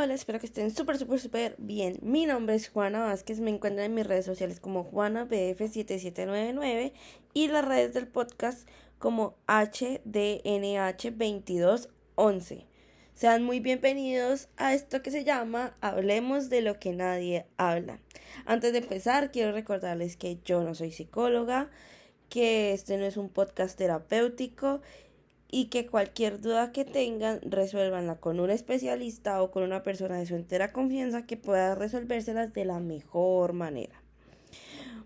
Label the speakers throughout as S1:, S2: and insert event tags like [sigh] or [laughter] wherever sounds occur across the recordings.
S1: Hola, espero que estén súper, súper, súper bien. Mi nombre es Juana Vázquez, me encuentran en mis redes sociales como JuanaBF7799 y las redes del podcast como HDNH2211. Sean muy bienvenidos a esto que se llama Hablemos de lo que nadie habla. Antes de empezar, quiero recordarles que yo no soy psicóloga, que este no es un podcast terapéutico y que cualquier duda que tengan resuélvanla con un especialista o con una persona de su entera confianza que pueda resolvérselas de la mejor manera.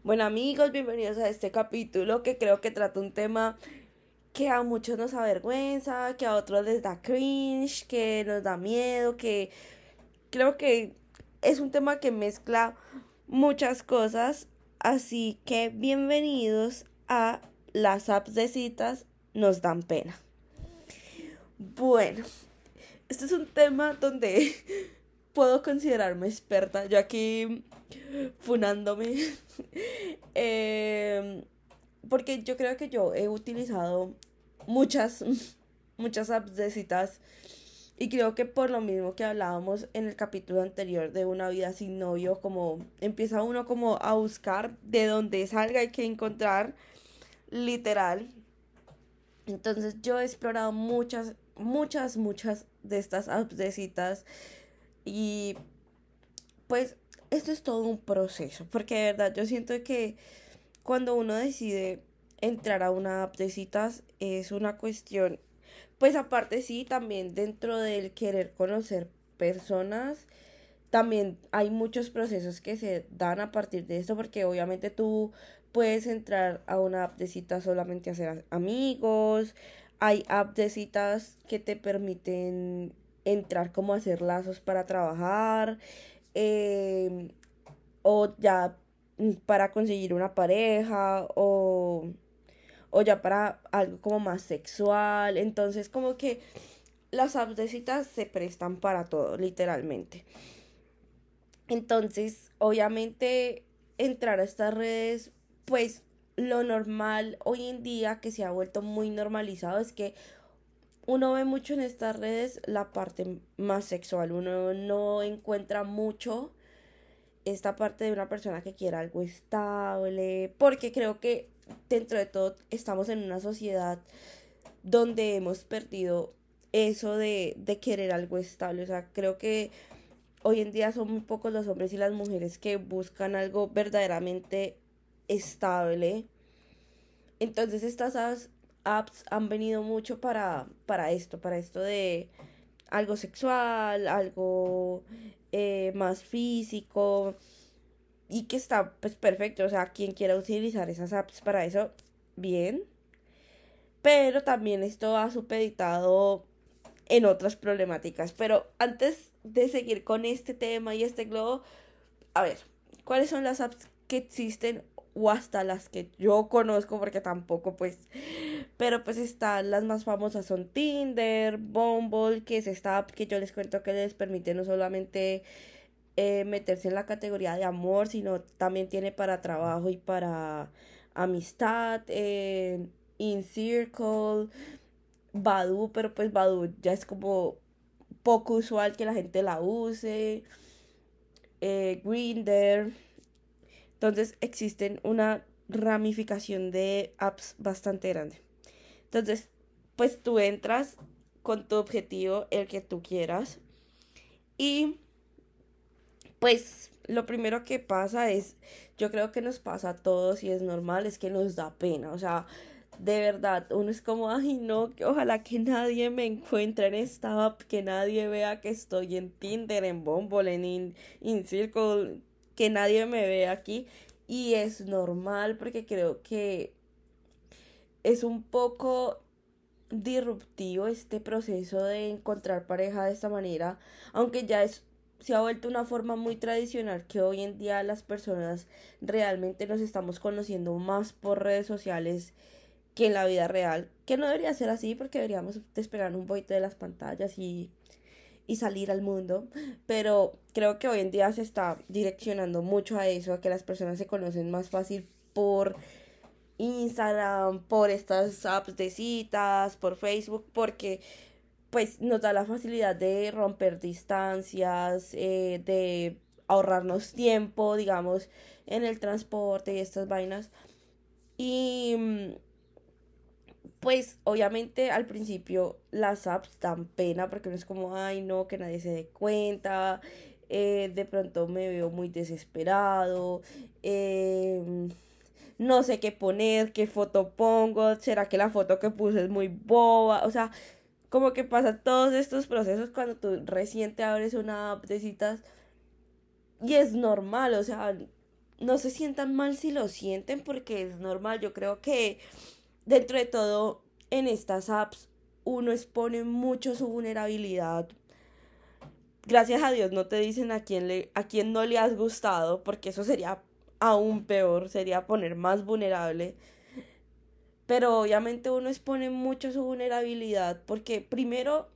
S1: Bueno amigos, bienvenidos a este capítulo que creo que trata un tema que a muchos nos avergüenza, que a otros les da cringe, que nos da miedo, que creo que es un tema que mezcla muchas cosas, así que bienvenidos a las apps de citas nos dan pena. Bueno, este es un tema donde [laughs] puedo considerarme experta. Yo aquí funándome. [laughs] Em, porque yo creo que yo he utilizado muchas, [laughs] muchas apps de citas. Y creo que por lo mismo que hablábamos en el capítulo anterior de una vida sin novio, como empieza uno como a buscar de dónde salga hay que encontrar, literal. Entonces yo he explorado muchas muchas, muchas de estas apps de citas. Y pues esto es todo un proceso, porque de verdad yo siento que cuando uno decide entrar a una app de es una cuestión, pues aparte sí, también dentro del querer conocer personas, también hay muchos procesos que se dan a partir de esto, porque obviamente tú puedes entrar a una app de solamente a hacer amigos, hay apps de citas que te permiten entrar como a hacer lazos para trabajar em, o ya para conseguir una pareja o, o ya para algo como más sexual. Entonces como que las apps de citas se prestan para todo, literalmente. Entonces, obviamente, entrar a estas redes, pues lo normal hoy en día que se ha vuelto muy normalizado es que uno ve mucho en estas redes la parte más sexual, uno no encuentra mucho esta parte de una persona que quiera algo estable, porque creo que dentro de todo estamos en una sociedad donde hemos perdido eso de, de querer algo estable, o sea, creo que hoy en día son muy pocos los hombres y las mujeres que buscan algo verdaderamente estable. Entonces estas apps han venido mucho para, para esto, para esto de algo sexual, algo eh, más físico y que está pues perfecto, o sea, quien quiera utilizar esas apps para eso, bien. Pero también esto ha supeditado en otras problemáticas. Pero antes de seguir con este tema y este globo, a ver, ¿cuáles son las apps que existen o hasta las que yo conozco porque tampoco pues pero pues están las más famosas son Tinder, Bumble, que es esta que yo les cuento que les permite no solamente eh, meterse en la categoría de amor, sino también tiene para trabajo y para amistad, In Circle, Badu, pero pues Badu ya es como poco usual que la gente la use, eh, Grinder entonces existen una ramificación de apps bastante grande. Entonces, pues tú entras con tu objetivo, el que tú quieras. Y pues lo primero que pasa es, yo creo que nos pasa a todos y es normal, es que nos da pena. O sea, de verdad, uno es como, ay no, que ojalá que nadie me encuentre en esta app, que nadie vea que estoy en Tinder, en Bumble, en In, In Circle, que nadie me ve aquí y es normal porque creo que es un poco disruptivo este proceso de encontrar pareja de esta manera, aunque ya es se ha vuelto una forma muy tradicional que hoy en día las personas realmente nos estamos conociendo más por redes sociales que en la vida real, que no debería ser así porque deberíamos despegar un poquito de las pantallas y y salir al mundo, pero creo que hoy en día se está direccionando mucho a eso, a que las personas se conocen más fácil por Instagram, por estas apps de citas, por Facebook, porque pues nos da la facilidad de romper distancias, eh, de ahorrarnos tiempo, digamos, en el transporte y estas vainas. Y mm, pues obviamente al principio las apps dan pena porque no es como, ay no, que nadie se dé cuenta, eh, de pronto me veo muy desesperado, em, no sé qué poner, qué foto pongo, será que la foto que puse es muy boba, o sea, como que pasa todos estos procesos cuando tú recién te abres una app de citas y es normal, o sea, no se sientan mal si lo sienten porque es normal. Yo creo que dentro de todo en estas apps uno expone mucho su vulnerabilidad. Gracias a Dios no te dicen a quién le a quién no le has gustado, porque eso sería aún peor, sería poner más vulnerable. Pero obviamente uno expone mucho su vulnerabilidad porque primero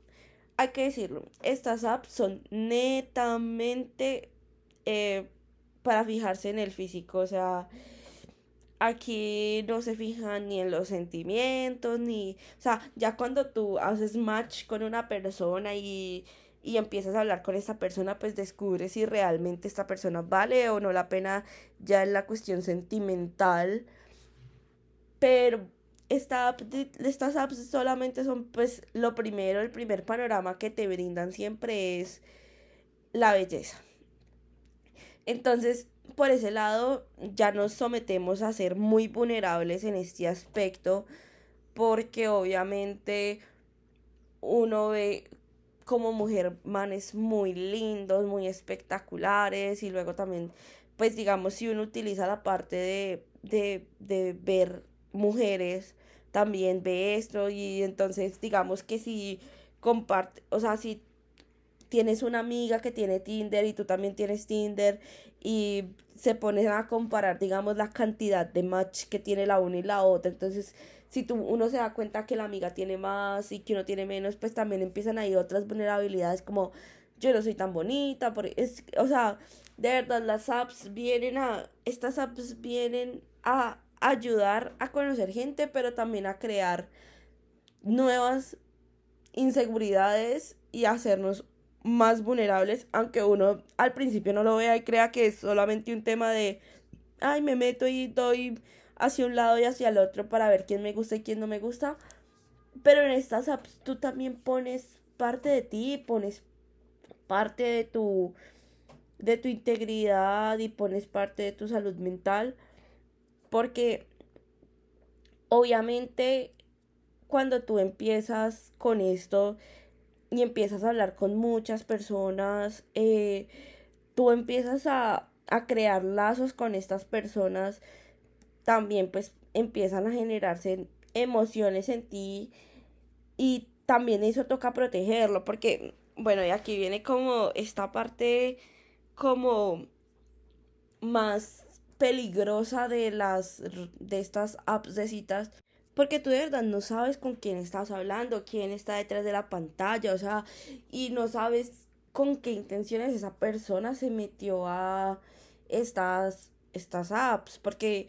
S1: hay que decirlo, estas apps son netamente eh, para fijarse en el físico, o sea, aquí no se fijan ni en los sentimientos, ni, o sea, ya cuando tú haces match con una persona y, y empiezas a hablar con esta persona, pues descubres si realmente esta persona vale o no la pena ya en la cuestión sentimental. Pero esta estas apps solamente son pues lo primero, el primer panorama que te brindan siempre es la belleza. Entonces, por ese lado, ya nos sometemos a ser muy vulnerables en este aspecto, porque obviamente uno ve como mujer manes muy lindos, muy espectaculares, y luego también, pues digamos, si uno utiliza la parte de, de, de ver mujeres, también ve esto, y entonces digamos que si comparte, o sea, si tienes una amiga que tiene Tinder y tú también tienes Tinder y se ponen a comparar, digamos, la cantidad de match que tiene la una y la otra. Entonces, si tú, uno se da cuenta que la amiga tiene más y que uno tiene menos, pues también empiezan ahí otras vulnerabilidades como yo no soy tan bonita, por, es, o sea, de verdad las apps vienen a, estas apps vienen a ayudar a conocer gente, pero también a crear nuevas inseguridades y hacernos más vulnerables, aunque uno al principio no lo vea y crea que es solamente un tema de, ay, me meto y doy hacia un lado y hacia el otro para ver quién me gusta y quién no me gusta. Pero en estas apps tú también pones parte de ti, pones parte de tu de tu integridad y pones parte de tu salud mental porque obviamente cuando tú empiezas con esto y empiezas a hablar con muchas personas, eh, tú empiezas a, a crear lazos con estas personas, también pues empiezan a generarse emociones en ti y también eso toca protegerlo porque bueno y aquí viene como esta parte como más peligrosa de las de estas apps de citas porque tú de verdad no sabes con quién estás hablando, quién está detrás de la pantalla, o sea, y no sabes con qué intenciones esa persona se metió a estas, estas apps, porque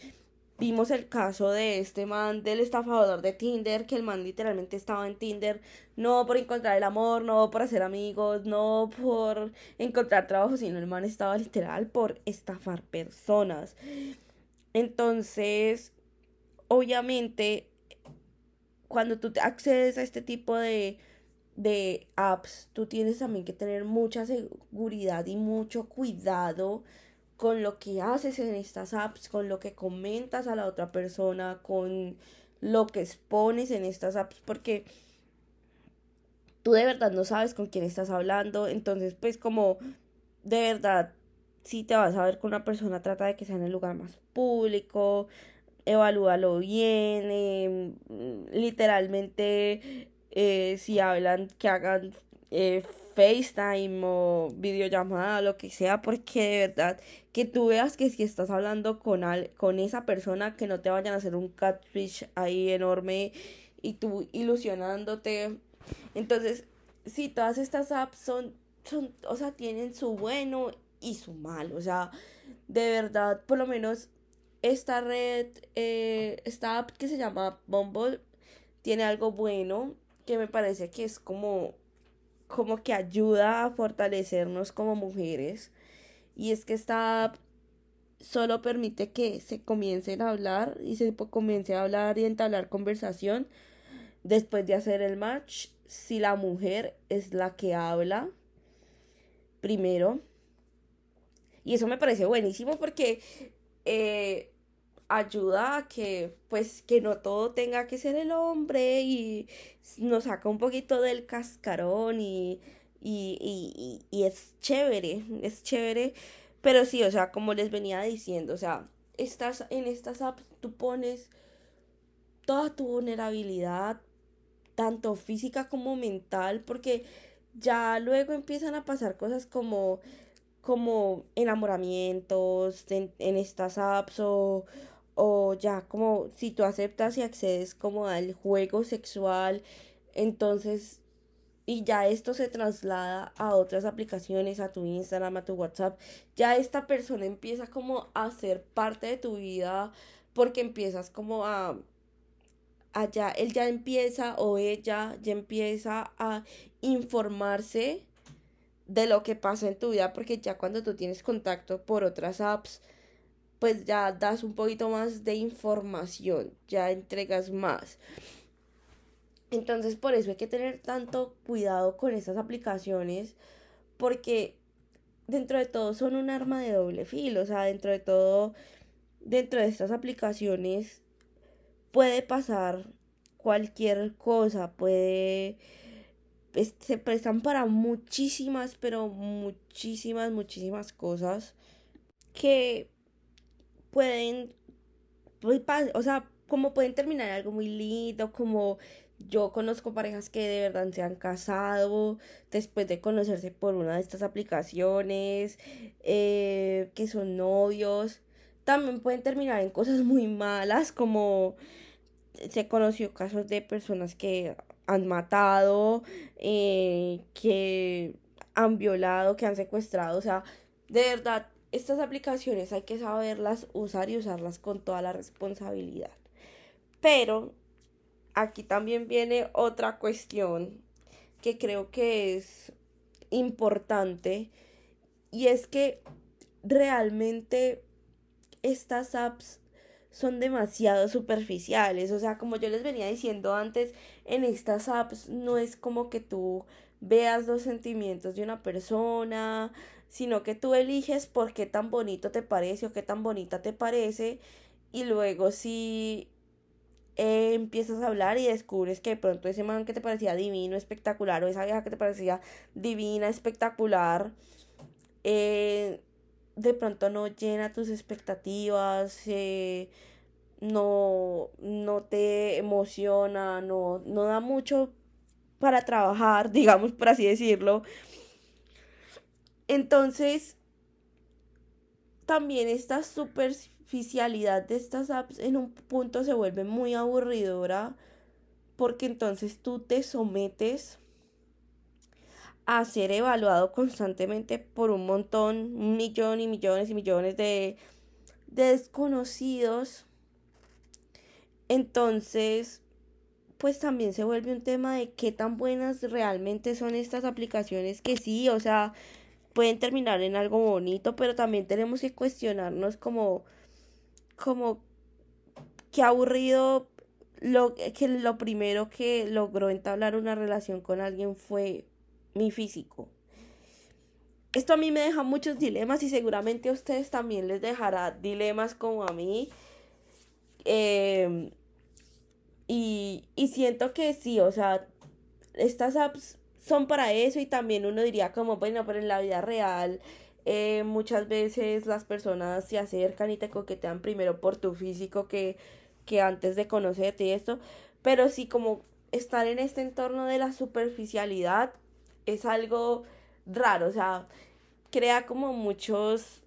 S1: vimos el caso de este man, del estafador de Tinder, que el man literalmente estaba en Tinder, no por encontrar el amor, no por hacer amigos, no por encontrar trabajo, sino el man estaba literal por estafar personas. Entonces, obviamente, cuando tú accedes a este tipo de, de apps, tú tienes también que tener mucha seguridad y mucho cuidado con lo que haces en estas apps, con lo que comentas a la otra persona, con lo que expones en estas apps, porque tú de verdad no sabes con quién estás hablando, entonces pues como de verdad, si te vas a ver con una persona, trata de que sea en el lugar más público, evalúalo bien, em, literalmente eh, si hablan que hagan eh, FaceTime o videollamada, lo que sea, porque de verdad que tú veas que si estás hablando con, al, con esa persona, que no te vayan a hacer un catfish ahí enorme y tú ilusionándote. Entonces, si todas estas apps son, son, o sea, tienen su bueno y su malo, o sea, de verdad, por lo menos esta red, eh, esta app que se llama Bumble, tiene algo bueno que me parece que es como, como que ayuda a fortalecernos como mujeres. Y es que esta solo permite que se comiencen a hablar y se comience a hablar y entablar conversación después de hacer el match si la mujer es la que habla primero. Y eso me parece buenísimo porque eh, ayuda a que pues que no todo tenga que ser el hombre y nos saca un poquito del cascarón y, y, y, y es chévere, es chévere. Pero sí, o sea, como les venía diciendo, o sea, estás en estas apps tú pones toda tu vulnerabilidad, tanto física como mental, porque ya luego empiezan a pasar cosas como como enamoramientos en, en estas apps o, o ya como si tú aceptas y accedes como al juego sexual, entonces y ya esto se traslada a otras aplicaciones, a tu Instagram, a tu WhatsApp, ya esta persona empieza como a ser parte de tu vida porque empiezas como a allá él ya empieza o ella ya empieza a informarse de lo que pasa en tu vida porque ya cuando tú tienes contacto por otras apps pues ya das un poquito más de información, ya entregas más. Entonces por eso hay que tener tanto cuidado con estas aplicaciones porque dentro de todo son un arma de doble filo, o sea, dentro de todo, dentro de estas aplicaciones puede pasar cualquier cosa, puede se prestan para muchísimas, pero muchísimas, muchísimas cosas que pueden, pues, o sea, como pueden terminar algo muy lindo, como yo conozco parejas que de verdad se han casado después de conocerse por una de estas aplicaciones, eh, que son novios. También pueden terminar en cosas muy malas, como se conoció casos de personas que han matado, eh, que han violado, que han secuestrado. O sea, de verdad, estas aplicaciones hay que saberlas usar y usarlas con toda la responsabilidad. Pero aquí también viene otra cuestión que creo que es importante y es que realmente estas apps son demasiado superficiales. O sea, como yo les venía diciendo antes, en estas apps no es como que tú veas los sentimientos de una persona, sino que tú eliges por qué tan bonito te parece o qué tan bonita te parece y luego si eh, empiezas a hablar y descubres que de pronto ese man que te parecía divino, espectacular o esa vieja que te parecía divina, espectacular, eh, de pronto no llena tus expectativas, eh, no, no te emociona, no, no da mucho para trabajar, [laughs] digamos por así decirlo. Entonces, también esta superficialidad de estas apps en un punto se vuelve muy aburridora porque entonces tú te sometes a ser evaluado constantemente por un montón, un millón y millones y millones de, de desconocidos. Entonces, pues también se vuelve un tema de qué tan buenas realmente son estas aplicaciones que sí, o sea, pueden terminar en algo bonito, pero también tenemos que cuestionarnos como, como, qué aburrido lo que lo primero que logró entablar una relación con alguien fue mi físico. Esto a mí me deja muchos dilemas y seguramente a ustedes también les dejará dilemas como a mí. Em, y, y siento que sí, o sea, estas apps son para eso y también uno diría como, bueno, pero en la vida real eh, muchas veces las personas se acercan y te coquetean primero por tu físico que, que antes de conocerte y esto, pero sí como estar en este entorno de la superficialidad es algo raro, o sea, crea como muchos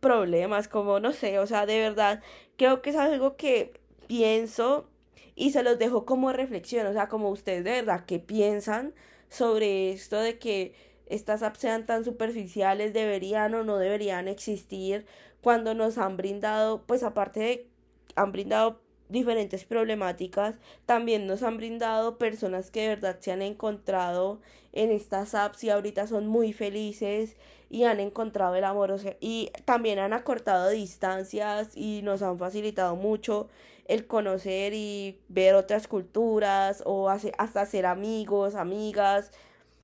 S1: problemas, como no sé, o sea, de verdad, creo que es algo que pienso y se los dejo como reflexión, o sea, como ustedes de verdad, ¿qué piensan? Sobre esto de que estas apps sean tan superficiales, deberían o no deberían existir cuando nos han brindado, pues aparte de, han brindado diferentes problemáticas, también nos han brindado personas que de verdad se han encontrado en estas apps y ahorita son muy felices y han encontrado el amor y también han acortado distancias y nos han facilitado mucho el conocer y ver otras culturas o hasta ser amigos, amigas.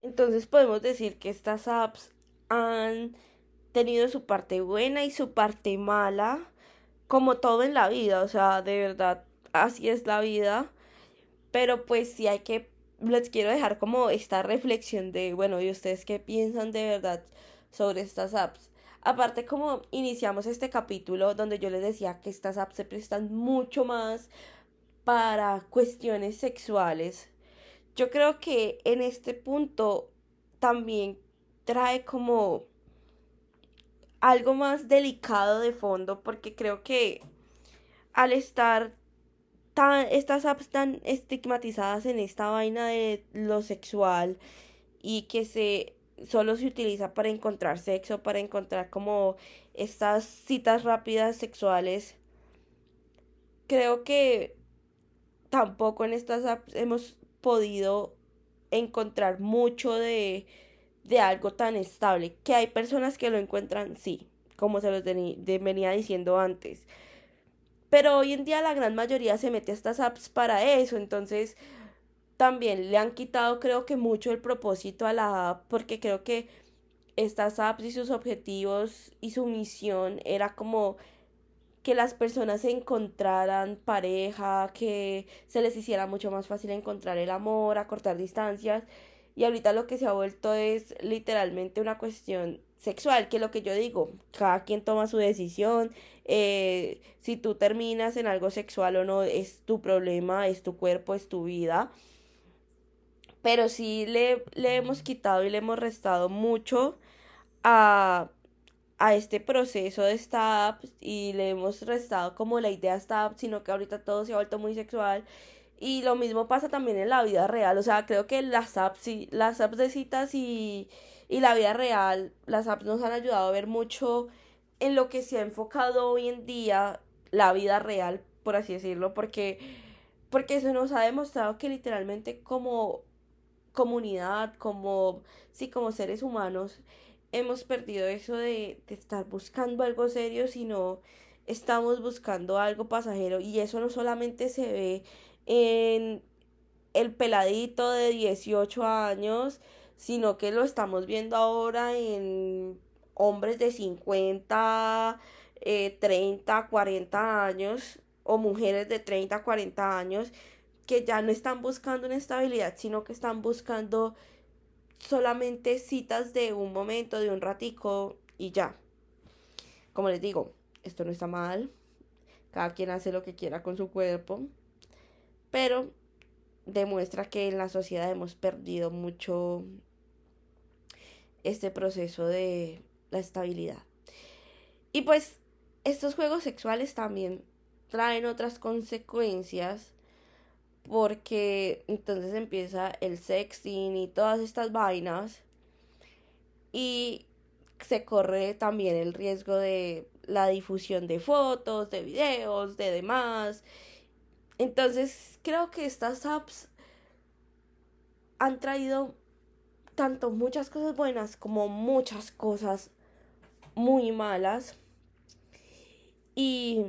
S1: Entonces podemos decir que estas apps han tenido su parte buena y su parte mala, como todo en la vida, o sea, de verdad, así es la vida. Pero pues sí hay que, les quiero dejar como esta reflexión de, bueno, ¿y ustedes qué piensan de verdad sobre estas apps? Aparte, como iniciamos este capítulo donde yo les decía que estas apps se prestan mucho más para cuestiones sexuales, yo creo que en este punto también trae como algo más delicado de fondo porque creo que al estar tan, estas apps tan estigmatizadas en esta vaina de lo sexual y que se solo se utiliza para encontrar sexo, para encontrar como estas citas rápidas sexuales. Creo que tampoco en estas apps hemos podido encontrar mucho de, de algo tan estable. Que hay personas que lo encuentran, sí, como se los venía diciendo antes. Pero hoy en día la gran mayoría se mete a estas apps para eso, entonces también le han quitado creo que mucho el propósito a la app porque creo que estas apps y sus objetivos y su misión era como que las personas encontraran pareja, que se les hiciera mucho más fácil encontrar el amor, acortar distancias. Y ahorita lo que se ha vuelto es literalmente una cuestión sexual, que lo que yo digo, cada quien toma su decisión, eh, si tú terminas en algo sexual o no, es tu problema, es tu cuerpo, es tu vida pero sí le, le hemos quitado y le hemos restado mucho a, a este proceso de esta y le hemos restado como la idea de esta sino que ahorita todo se ha vuelto muy sexual. Y lo mismo pasa también en la vida real, o sea, creo que las apps, las apps de citas y, y la vida real, las apps nos han ayudado a ver mucho en lo que se ha enfocado hoy en día la vida real, por así decirlo, porque, porque eso nos ha demostrado que literalmente como comunidad, como, sí, como seres humanos, hemos perdido eso de, estar buscando algo serio, sino estamos buscando algo pasajero. Y eso no solamente se ve en el peladito de 18 años, sino que lo estamos viendo ahora en hombres de 50, eh, 30, 40 años o mujeres de 30, 40 años que ya no están buscando una estabilidad, sino que están buscando solamente citas de un momento, de un ratico y ya. Como les digo, esto no está mal. Cada quien hace lo que quiera con su cuerpo. Pero demuestra que en la sociedad hemos perdido mucho este proceso de la estabilidad. Y pues estos juegos sexuales también traen otras consecuencias porque entonces empieza el sexting y todas estas vainas y se corre también el riesgo de la difusión de fotos, de videos, de demás. Entonces creo que estas apps han traído tanto muchas cosas buenas como muchas cosas muy malas. Y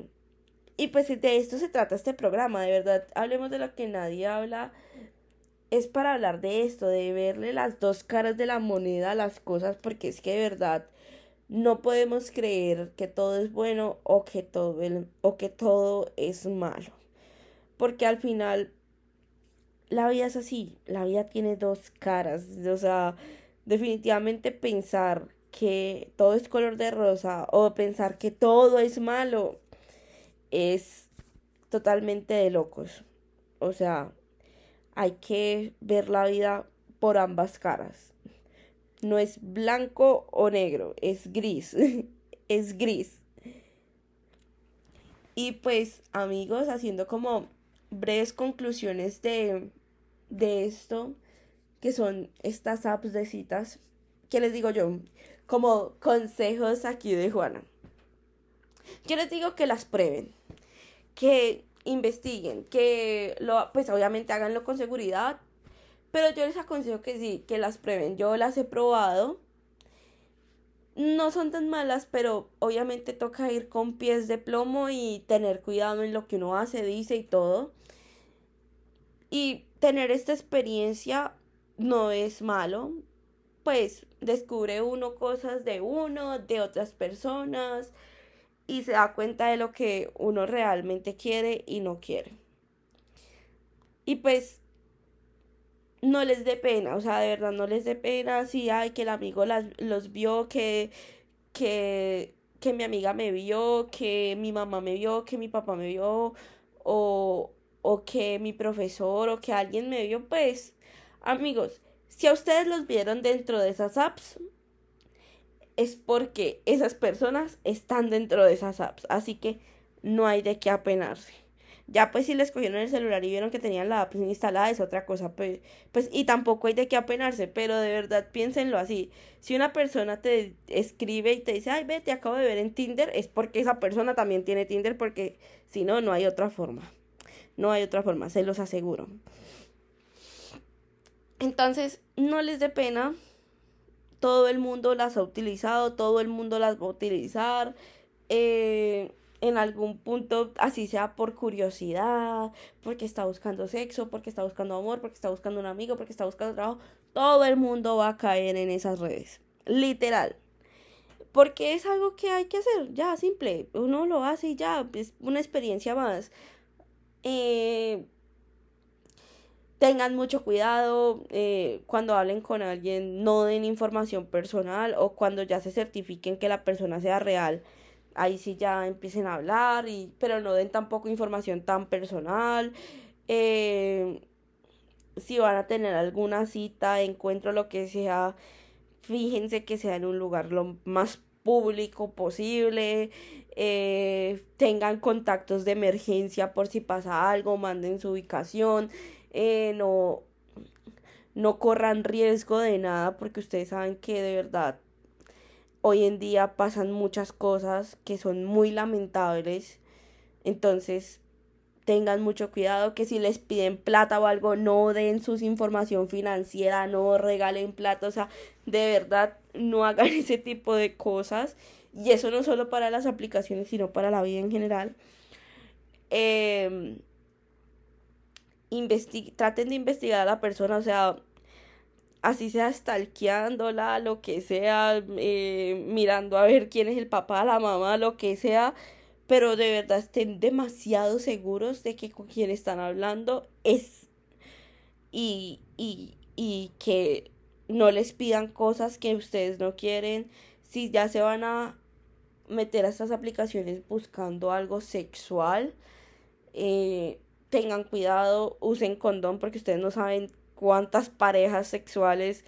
S1: y pues de esto se trata este programa, de verdad, hablemos de lo que nadie habla. Es para hablar de esto, de verle las dos caras de la moneda a las cosas, porque es que de verdad no podemos creer que todo es bueno o que todo, o que todo es malo. Porque al final la vida es así, la vida tiene dos caras. O sea, definitivamente pensar que todo es color de rosa o pensar que todo es malo es totalmente de locos. O sea, hay que ver la vida por ambas caras. No es blanco o negro, es gris. [laughs] es gris. Y pues, amigos, haciendo como breves conclusiones de, de esto, que son estas apps de citas, que les digo yo, como consejos aquí de Juana. Yo les digo que las prueben, que investiguen, que lo, pues obviamente háganlo con seguridad, pero yo les aconsejo que sí, que las prueben. Yo las he probado. No son tan malas, pero obviamente toca ir con pies de plomo y tener cuidado en lo que uno hace, dice y todo. Y tener esta experiencia no es malo, pues descubre uno cosas de uno, de otras personas y se da cuenta de lo que uno realmente quiere y no quiere. Y pues no les dé pena, o sea, de verdad no les dé pena si hay que el amigo las, los vio, que, que, que mi amiga me vio, que mi mamá me vio, que mi papá me vio, o, o que mi profesor o que alguien me vio, pues amigos, si a ustedes los vieron dentro de esas apps, es porque esas personas están dentro de esas apps, así que no hay de qué apenarse. Ya pues si les cogieron el celular y vieron que tenían la app instalada es otra cosa, pues, pues y tampoco hay de qué apenarse, pero de verdad piénsenlo así. Si una persona te escribe y te dice, ay, ve, te acabo de ver en Tinder, es porque esa persona también tiene Tinder, porque si no, no hay otra forma. No hay otra forma, se los aseguro. Entonces, no les dé pena. Todo el mundo las ha utilizado, todo el mundo las va a utilizar. Eh, en algún punto, así sea por curiosidad, porque está buscando sexo, porque está buscando amor, porque está buscando un amigo, porque está buscando trabajo. Todo el mundo va a caer en esas redes. Literal. Porque es algo que hay que hacer, ya, simple. Uno lo hace y ya, es una experiencia más. Eh, tengan mucho cuidado eh, cuando hablen con alguien, no den información personal o cuando ya se certifiquen que la persona sea real, ahí sí ya empiecen a hablar, y, pero no den tampoco información tan personal. Eh, si van a tener alguna cita, encuentro, lo que sea, fíjense que sea en un lugar lo más público posible, eh, tengan contactos de emergencia por si pasa algo, manden su ubicación, eh, no, no corran riesgo de nada porque ustedes saben que de verdad hoy en día pasan muchas cosas que son muy lamentables. Entonces, tengan mucho cuidado que si les piden plata o algo, no den su información financiera, no regalen plata, o sea, de verdad no hagan [laughs] ese tipo de cosas. Y eso no solo para las aplicaciones, sino para la vida en general. Eh, traten de investigar a la persona, o sea, así sea stalkeándola, lo que sea, eh, mirando a ver quién es el papá, la mamá, lo que sea, pero de verdad estén demasiado seguros de que con quien están hablando es y, y, y que no les pidan cosas que ustedes no quieren, si ya se van a meter a estas aplicaciones buscando algo sexual, eh, tengan cuidado, usen condón porque ustedes no saben cuántas parejas sexuales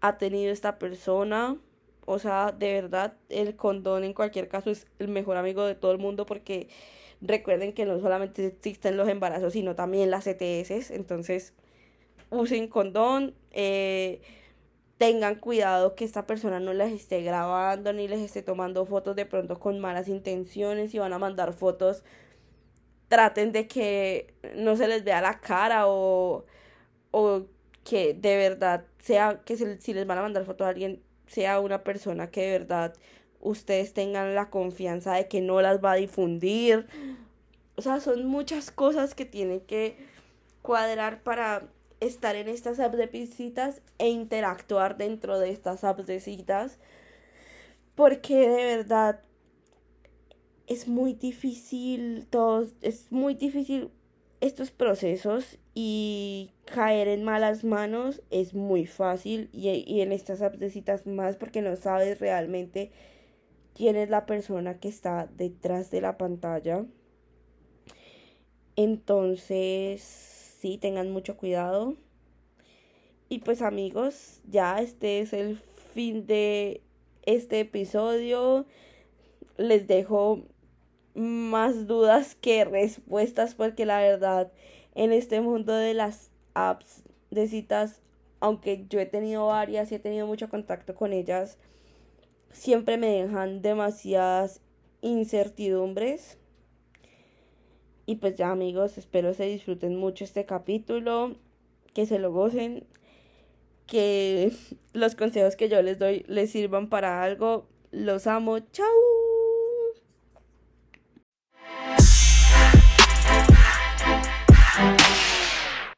S1: ha tenido esta persona. O sea, de verdad, el condón en cualquier caso es el mejor amigo de todo el mundo porque recuerden que no solamente existen los embarazos, sino también las ETS. Entonces, usen condón. Eh, tengan cuidado que esta persona no les esté grabando ni les esté tomando fotos de pronto con malas intenciones y van a mandar fotos traten de que no se les vea la cara o, o que de verdad sea que si les van a mandar foto a alguien sea una persona que de verdad ustedes tengan la confianza de que no las va a difundir. O sea, son muchas cosas que tienen que cuadrar para estar en estas apps de visitas e interactuar dentro de estas apps de citas. Porque de verdad es muy difícil, todos, es muy difícil estos procesos y caer en malas manos es muy fácil y, y en estas apps más porque no sabes realmente quién es la persona que está detrás de la pantalla. Entonces, sí, tengan mucho cuidado. Y pues amigos, ya este es el fin de este episodio. Les dejo más dudas que respuestas porque la verdad en este mundo de las apps de citas, aunque yo he tenido varias y he tenido mucho contacto con ellas, siempre me dejan demasiadas incertidumbres. Y pues ya amigos, espero se disfruten mucho este capítulo, que se lo gocen, que los consejos que yo les doy les sirvan para algo. Los amo. Chao.